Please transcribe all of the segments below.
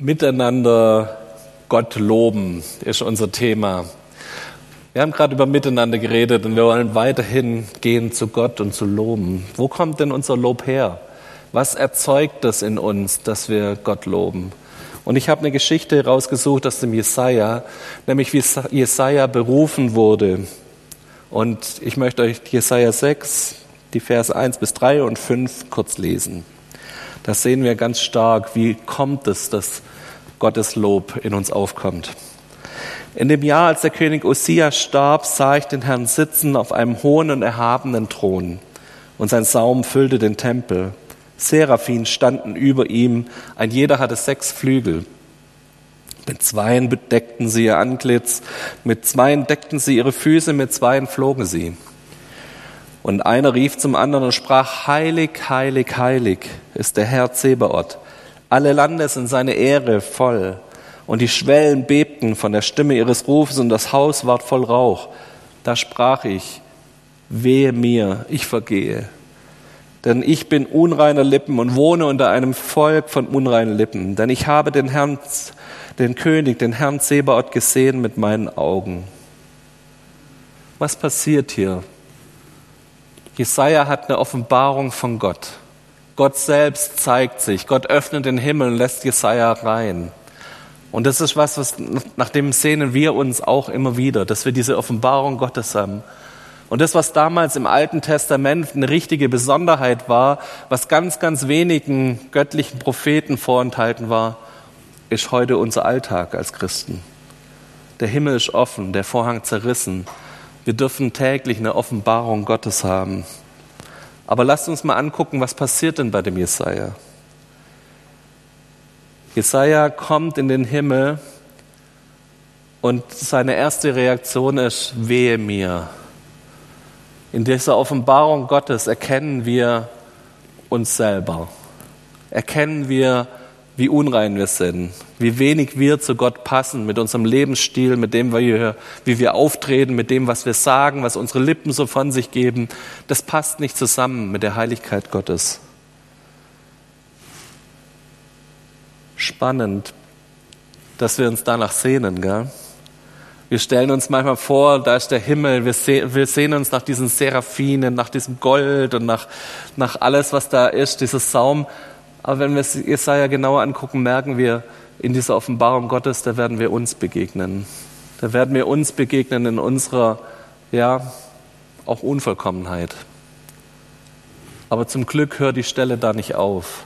Miteinander Gott loben ist unser Thema. Wir haben gerade über Miteinander geredet und wir wollen weiterhin gehen zu Gott und zu loben. Wo kommt denn unser Lob her? Was erzeugt das in uns, dass wir Gott loben? Und ich habe eine Geschichte rausgesucht aus dem Jesaja, nämlich wie Jesaja berufen wurde. Und ich möchte euch Jesaja 6, die Verse 1 bis 3 und 5 kurz lesen. Da sehen wir ganz stark, wie kommt es, dass Gottes Lob in uns aufkommt. In dem Jahr, als der König Osia starb, sah ich den Herrn sitzen auf einem hohen und erhabenen Thron, und sein Saum füllte den Tempel. Seraphim standen über ihm, ein jeder hatte sechs Flügel. Mit zweien bedeckten sie ihr Antlitz, mit zweien deckten sie ihre Füße, mit zweien flogen sie. Und einer rief zum anderen und sprach, Heilig, heilig, heilig ist der Herr Zebaoth. Alle Lande sind seine Ehre voll. Und die Schwellen bebten von der Stimme ihres Rufes und das Haus ward voll Rauch. Da sprach ich, wehe mir, ich vergehe. Denn ich bin unreiner Lippen und wohne unter einem Volk von unreinen Lippen. Denn ich habe den Herrn, den König, den Herrn Zebaoth gesehen mit meinen Augen. Was passiert hier? Jesaja hat eine Offenbarung von Gott. Gott selbst zeigt sich. Gott öffnet den Himmel und lässt Jesaja rein. Und das ist was, was nach dem sehnen wir uns auch immer wieder, dass wir diese Offenbarung Gottes haben. Und das, was damals im Alten Testament eine richtige Besonderheit war, was ganz, ganz wenigen göttlichen Propheten vorenthalten war, ist heute unser Alltag als Christen. Der Himmel ist offen, der Vorhang zerrissen. Wir dürfen täglich eine Offenbarung Gottes haben. Aber lasst uns mal angucken, was passiert denn bei dem Jesaja? Jesaja kommt in den Himmel und seine erste Reaktion ist, wehe mir. In dieser Offenbarung Gottes erkennen wir uns selber. Erkennen wir, wie unrein wir sind, wie wenig wir zu Gott passen mit unserem Lebensstil, mit dem, wie wir, auftreten, mit dem, was wir sagen, was unsere Lippen so von sich geben. Das passt nicht zusammen mit der Heiligkeit Gottes. Spannend, dass wir uns danach sehnen, gell? Wir stellen uns manchmal vor, da ist der Himmel, wir, seh, wir sehen uns nach diesen Seraphinen, nach diesem Gold und nach, nach alles, was da ist, dieses Saum. Aber wenn wir Jesaja genauer angucken, merken wir, in dieser Offenbarung Gottes, da werden wir uns begegnen. Da werden wir uns begegnen in unserer, ja, auch Unvollkommenheit. Aber zum Glück hört die Stelle da nicht auf.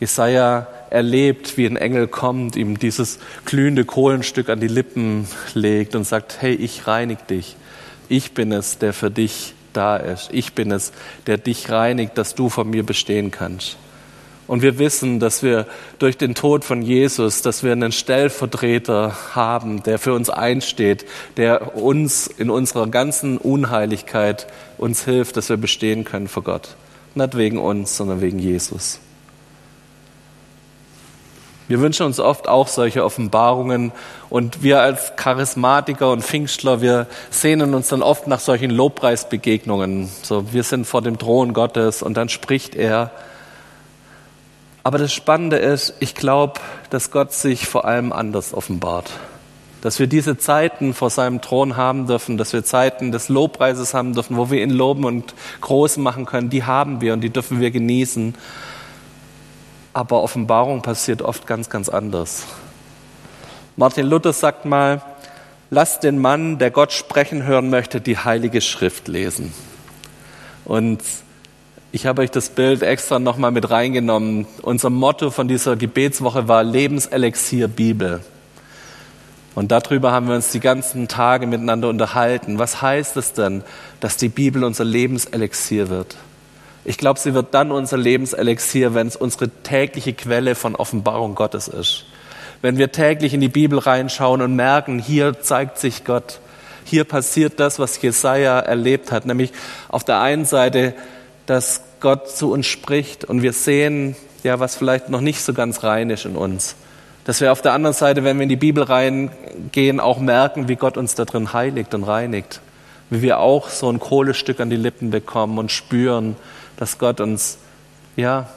Jesaja erlebt, wie ein Engel kommt, ihm dieses glühende Kohlenstück an die Lippen legt und sagt, hey, ich reinig dich. Ich bin es, der für dich da ist. Ich bin es, der dich reinigt, dass du von mir bestehen kannst. Und wir wissen, dass wir durch den Tod von Jesus, dass wir einen Stellvertreter haben, der für uns einsteht, der uns in unserer ganzen Unheiligkeit uns hilft, dass wir bestehen können vor Gott. Nicht wegen uns, sondern wegen Jesus. Wir wünschen uns oft auch solche Offenbarungen und wir als Charismatiker und Pfingstler, wir sehnen uns dann oft nach solchen Lobpreisbegegnungen. So, wir sind vor dem Thron Gottes und dann spricht er aber das Spannende ist, ich glaube, dass Gott sich vor allem anders offenbart. Dass wir diese Zeiten vor seinem Thron haben dürfen, dass wir Zeiten des Lobpreises haben dürfen, wo wir ihn loben und groß machen können, die haben wir und die dürfen wir genießen. Aber Offenbarung passiert oft ganz, ganz anders. Martin Luther sagt mal, lasst den Mann, der Gott sprechen hören möchte, die Heilige Schrift lesen. Und ich habe euch das Bild extra nochmal mit reingenommen. Unser Motto von dieser Gebetswoche war Lebenselixier Bibel. Und darüber haben wir uns die ganzen Tage miteinander unterhalten. Was heißt es denn, dass die Bibel unser Lebenselixier wird? Ich glaube, sie wird dann unser Lebenselixier, wenn es unsere tägliche Quelle von Offenbarung Gottes ist. Wenn wir täglich in die Bibel reinschauen und merken, hier zeigt sich Gott. Hier passiert das, was Jesaja erlebt hat. Nämlich auf der einen Seite dass Gott zu uns spricht und wir sehen, ja, was vielleicht noch nicht so ganz rein ist in uns. Dass wir auf der anderen Seite, wenn wir in die Bibel reingehen, auch merken, wie Gott uns da drin heiligt und reinigt. Wie wir auch so ein Kohlestück an die Lippen bekommen und spüren, dass Gott uns, ja,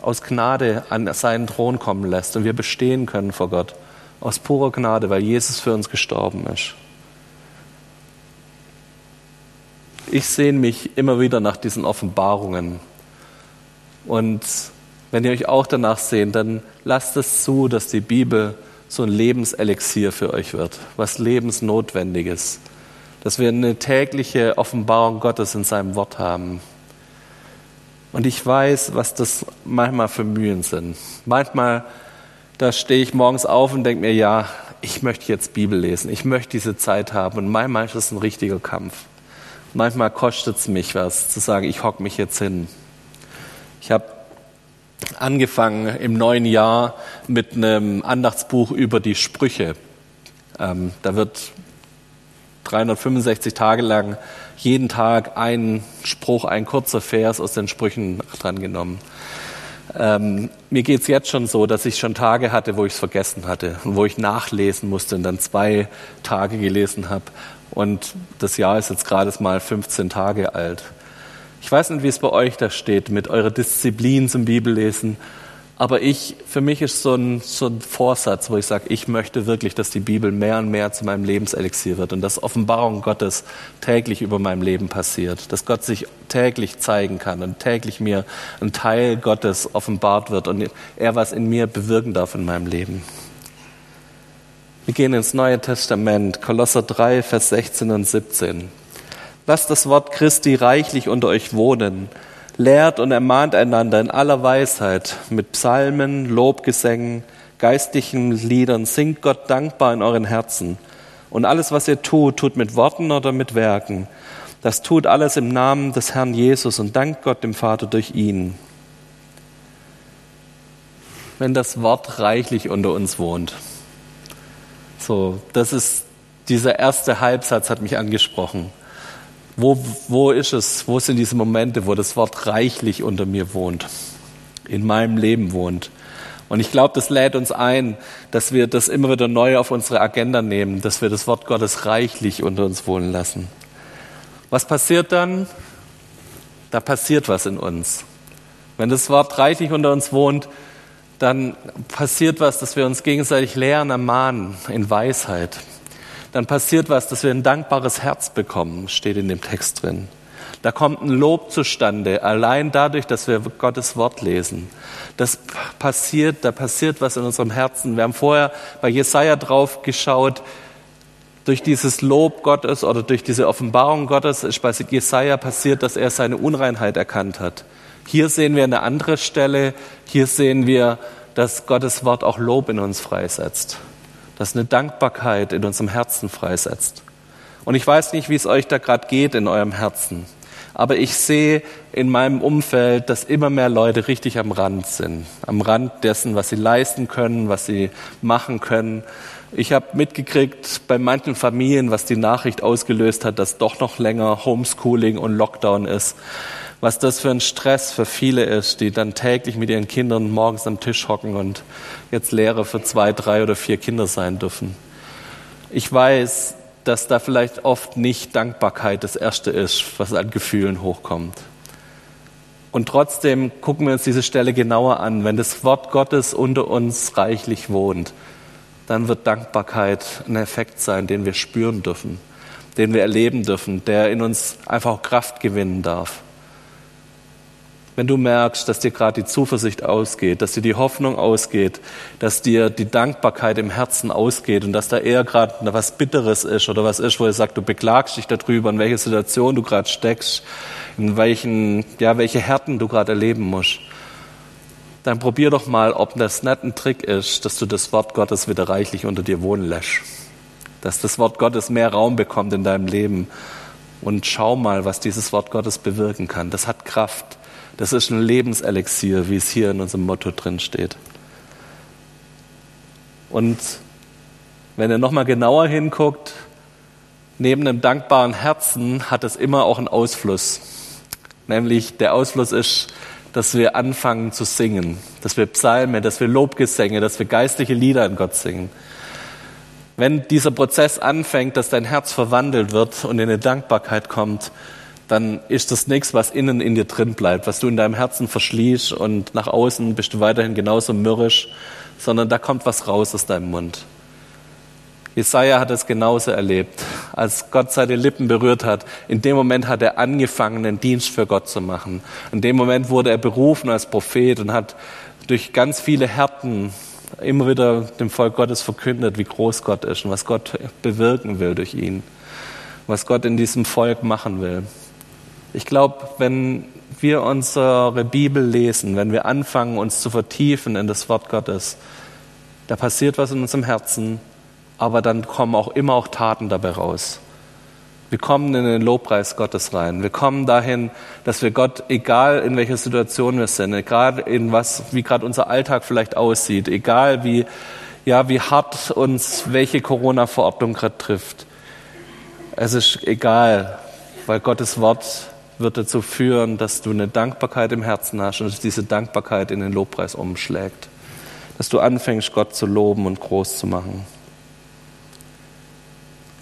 aus Gnade an seinen Thron kommen lässt und wir bestehen können vor Gott. Aus purer Gnade, weil Jesus für uns gestorben ist. Ich sehne mich immer wieder nach diesen Offenbarungen. Und wenn ihr euch auch danach sehnt, dann lasst es zu, dass die Bibel so ein Lebenselixier für euch wird, was lebensnotwendiges. Dass wir eine tägliche Offenbarung Gottes in seinem Wort haben. Und ich weiß, was das manchmal für Mühen sind. Manchmal, da stehe ich morgens auf und denke mir, ja, ich möchte jetzt Bibel lesen, ich möchte diese Zeit haben. Und manchmal ist es ein richtiger Kampf. Manchmal kostet es mich was, zu sagen, ich hocke mich jetzt hin. Ich habe angefangen im neuen Jahr mit einem Andachtsbuch über die Sprüche. Ähm, da wird 365 Tage lang jeden Tag ein Spruch, ein kurzer Vers aus den Sprüchen drangenommen. Ähm, mir geht's jetzt schon so, dass ich schon Tage hatte, wo ich es vergessen hatte und wo ich nachlesen musste und dann zwei Tage gelesen habe. Und das Jahr ist jetzt gerade mal 15 Tage alt. Ich weiß nicht, wie es bei euch da steht mit eurer Disziplin zum Bibellesen. Aber ich, für mich ist so ein, so ein Vorsatz, wo ich sage, ich möchte wirklich, dass die Bibel mehr und mehr zu meinem Lebenselixier wird und dass Offenbarung Gottes täglich über meinem Leben passiert, dass Gott sich täglich zeigen kann und täglich mir ein Teil Gottes offenbart wird und er was in mir bewirken darf in meinem Leben. Wir gehen ins Neue Testament, Kolosser 3, Vers 16 und 17. Lasst das Wort Christi reichlich unter euch wohnen lehrt und ermahnt einander in aller Weisheit mit Psalmen, Lobgesängen, geistlichen Liedern, singt Gott dankbar in euren Herzen. Und alles, was ihr tut, tut mit Worten oder mit Werken. Das tut alles im Namen des Herrn Jesus und dankt Gott dem Vater durch ihn. Wenn das Wort reichlich unter uns wohnt. So, das ist dieser erste Halbsatz hat mich angesprochen. Wo, wo ist es, wo sind diese Momente, wo das Wort reichlich unter mir wohnt, in meinem Leben wohnt? Und ich glaube, das lädt uns ein, dass wir das immer wieder neu auf unsere Agenda nehmen, dass wir das Wort Gottes reichlich unter uns wohnen lassen. Was passiert dann? Da passiert was in uns. Wenn das Wort reichlich unter uns wohnt, dann passiert was, dass wir uns gegenseitig lehren, ermahnen in Weisheit dann passiert was, dass wir ein dankbares Herz bekommen, steht in dem Text drin. Da kommt ein Lob zustande, allein dadurch, dass wir Gottes Wort lesen. Das passiert, da passiert was in unserem Herzen. Wir haben vorher bei Jesaja drauf geschaut, durch dieses Lob Gottes oder durch diese Offenbarung Gottes ist bei Jesaja passiert, dass er seine Unreinheit erkannt hat. Hier sehen wir eine andere Stelle. Hier sehen wir, dass Gottes Wort auch Lob in uns freisetzt das eine Dankbarkeit in unserem Herzen freisetzt. Und ich weiß nicht, wie es euch da gerade geht in eurem Herzen, aber ich sehe in meinem Umfeld, dass immer mehr Leute richtig am Rand sind, am Rand dessen, was sie leisten können, was sie machen können. Ich habe mitgekriegt bei manchen Familien, was die Nachricht ausgelöst hat, dass doch noch länger Homeschooling und Lockdown ist was das für ein Stress für viele ist, die dann täglich mit ihren Kindern morgens am Tisch hocken und jetzt Lehrer für zwei, drei oder vier Kinder sein dürfen. Ich weiß, dass da vielleicht oft nicht Dankbarkeit das Erste ist, was an Gefühlen hochkommt. Und trotzdem gucken wir uns diese Stelle genauer an. Wenn das Wort Gottes unter uns reichlich wohnt, dann wird Dankbarkeit ein Effekt sein, den wir spüren dürfen, den wir erleben dürfen, der in uns einfach Kraft gewinnen darf wenn du merkst, dass dir gerade die Zuversicht ausgeht, dass dir die Hoffnung ausgeht, dass dir die Dankbarkeit im Herzen ausgeht und dass da eher gerade was Bitteres ist oder was ist, wo er sagt, du beklagst dich darüber, in welcher Situation du gerade steckst, in welchen, ja, welche Härten du gerade erleben musst, dann probier doch mal, ob das nicht ein Trick ist, dass du das Wort Gottes wieder reichlich unter dir wohnen lässt. Dass das Wort Gottes mehr Raum bekommt in deinem Leben. Und schau mal, was dieses Wort Gottes bewirken kann. Das hat Kraft. Das ist ein Lebenselixier, wie es hier in unserem Motto drin steht. Und wenn ihr nochmal genauer hinguckt, neben einem dankbaren Herzen hat es immer auch einen Ausfluss. Nämlich der Ausfluss ist, dass wir anfangen zu singen, dass wir Psalme, dass wir Lobgesänge, dass wir geistliche Lieder an Gott singen. Wenn dieser Prozess anfängt, dass dein Herz verwandelt wird und in eine Dankbarkeit kommt, dann ist das nichts, was innen in dir drin bleibt, was du in deinem Herzen verschließt und nach außen bist du weiterhin genauso mürrisch, sondern da kommt was raus aus deinem Mund. Jesaja hat es genauso erlebt. Als Gott seine Lippen berührt hat, in dem Moment hat er angefangen, einen Dienst für Gott zu machen. In dem Moment wurde er berufen als Prophet und hat durch ganz viele Härten immer wieder dem Volk Gottes verkündet, wie groß Gott ist und was Gott bewirken will durch ihn, was Gott in diesem Volk machen will. Ich glaube, wenn wir unsere Bibel lesen, wenn wir anfangen, uns zu vertiefen in das Wort Gottes, da passiert was in unserem Herzen, aber dann kommen auch immer auch Taten dabei raus. Wir kommen in den Lobpreis Gottes rein. Wir kommen dahin, dass wir Gott, egal in welcher Situation wir sind, egal in was, wie gerade unser Alltag vielleicht aussieht, egal wie, ja, wie hart uns welche Corona-Verordnung gerade trifft. Es ist egal, weil Gottes Wort wird dazu führen, dass du eine Dankbarkeit im Herzen hast und dass diese Dankbarkeit in den Lobpreis umschlägt. Dass du anfängst, Gott zu loben und groß zu machen.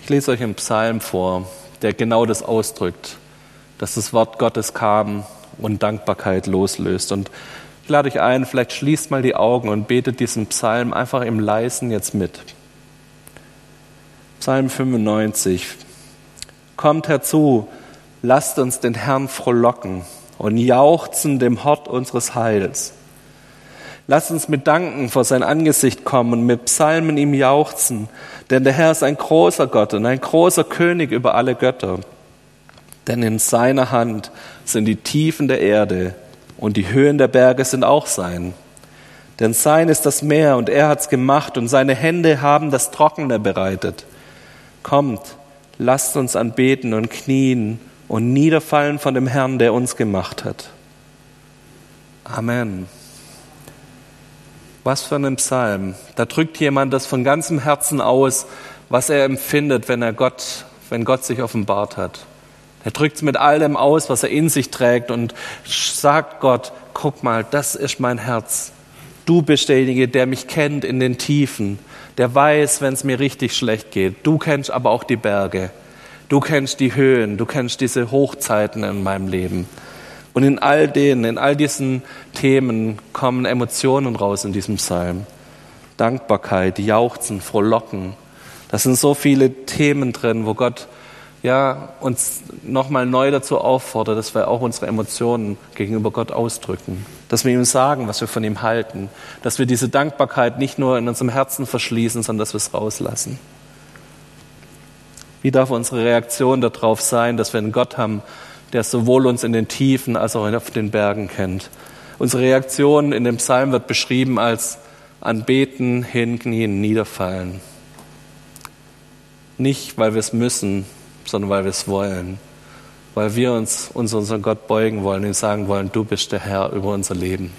Ich lese euch einen Psalm vor, der genau das ausdrückt, dass das Wort Gottes kam und Dankbarkeit loslöst. Und ich lade euch ein, vielleicht schließt mal die Augen und betet diesen Psalm einfach im Leisen jetzt mit. Psalm 95. Kommt herzu, lasst uns den Herrn frohlocken und jauchzen dem Hort unseres Heils. Lasst uns mit Danken vor sein Angesicht kommen und mit Psalmen ihm jauchzen, denn der Herr ist ein großer Gott und ein großer König über alle Götter. Denn in seiner Hand sind die Tiefen der Erde und die Höhen der Berge sind auch sein. Denn sein ist das Meer und er hat's gemacht und seine Hände haben das Trockene bereitet. Kommt, lasst uns anbeten und knien und niederfallen von dem Herrn, der uns gemacht hat. Amen. Was für ein Psalm. Da drückt jemand das von ganzem Herzen aus, was er empfindet, wenn er Gott, wenn Gott sich offenbart hat. Er drückt es mit allem aus, was er in sich trägt und sagt Gott, guck mal, das ist mein Herz. Du bist derjenige, der mich kennt in den Tiefen, der weiß, wenn es mir richtig schlecht geht. Du kennst aber auch die Berge. Du kennst die Höhen, du kennst diese Hochzeiten in meinem Leben. Und in all denen, in all diesen Themen kommen Emotionen raus in diesem Psalm. Dankbarkeit, Jauchzen, Frohlocken. Das sind so viele Themen drin, wo Gott ja, uns nochmal neu dazu auffordert, dass wir auch unsere Emotionen gegenüber Gott ausdrücken. Dass wir ihm sagen, was wir von ihm halten. Dass wir diese Dankbarkeit nicht nur in unserem Herzen verschließen, sondern dass wir es rauslassen. Wie darf unsere Reaktion darauf sein, dass wir einen Gott haben, der sowohl uns in den Tiefen als auch auf den Bergen kennt. Unsere Reaktion in dem Psalm wird beschrieben als Anbeten, Hinknien, Niederfallen. Nicht, weil wir es müssen, sondern weil wir es wollen. Weil wir uns, uns unseren Gott beugen wollen und sagen wollen, du bist der Herr über unser Leben.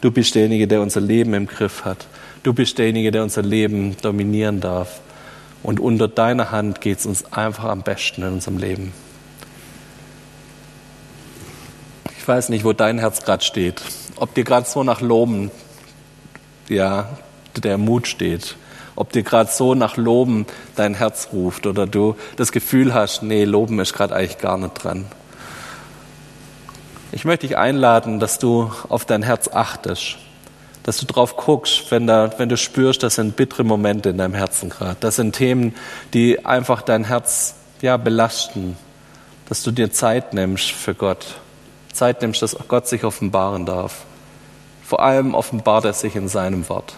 Du bist derjenige, der unser Leben im Griff hat. Du bist derjenige, der unser Leben dominieren darf. Und unter deiner Hand geht es uns einfach am besten in unserem Leben. Ich weiß nicht, wo dein Herz gerade steht. Ob dir gerade so nach Loben ja, der Mut steht. Ob dir gerade so nach Loben dein Herz ruft oder du das Gefühl hast, nee, Loben ist gerade eigentlich gar nicht dran. Ich möchte dich einladen, dass du auf dein Herz achtest, dass du drauf guckst, wenn, da, wenn du spürst, das sind bittere Momente in deinem Herzen gerade. Das sind Themen, die einfach dein Herz ja, belasten, dass du dir Zeit nimmst für Gott Zeit nimmst, dass Gott sich offenbaren darf. Vor allem offenbart er sich in seinem Wort.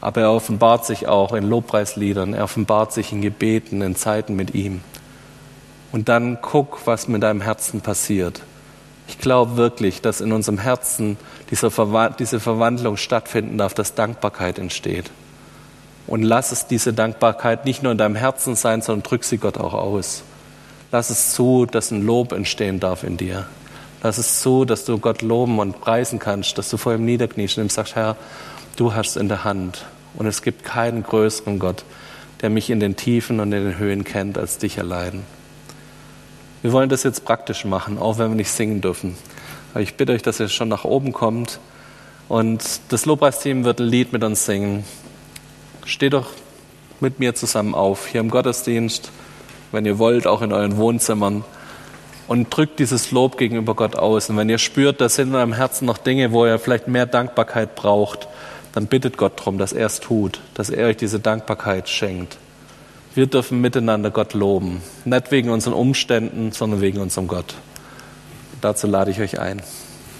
Aber er offenbart sich auch in Lobpreisliedern, er offenbart sich in Gebeten, in Zeiten mit ihm. Und dann guck, was mit deinem Herzen passiert. Ich glaube wirklich, dass in unserem Herzen diese Verwandlung stattfinden darf, dass Dankbarkeit entsteht. Und lass es diese Dankbarkeit nicht nur in deinem Herzen sein, sondern drück sie Gott auch aus. Lass es zu, dass ein Lob entstehen darf in dir. Lass es zu, dass du Gott loben und preisen kannst, dass du vor ihm niederkniest und ihm sagst, Herr, du hast es in der Hand. Und es gibt keinen größeren Gott, der mich in den Tiefen und in den Höhen kennt, als dich allein. Wir wollen das jetzt praktisch machen, auch wenn wir nicht singen dürfen. Ich bitte euch, dass ihr schon nach oben kommt. Und das Lobpreisteam wird ein Lied mit uns singen. Steht doch mit mir zusammen auf, hier im Gottesdienst, wenn ihr wollt, auch in euren Wohnzimmern. und drückt dieses Lob gegenüber Gott aus. Und wenn ihr spürt, da sind in eurem Herzen noch Dinge, wo ihr vielleicht mehr Dankbarkeit braucht, dann bittet Gott darum, dass er es tut, dass er euch diese Dankbarkeit schenkt. Wir dürfen miteinander Gott loben. Nicht wegen unseren Umständen, sondern wegen unserem Gott. Dazu lade ich euch ein.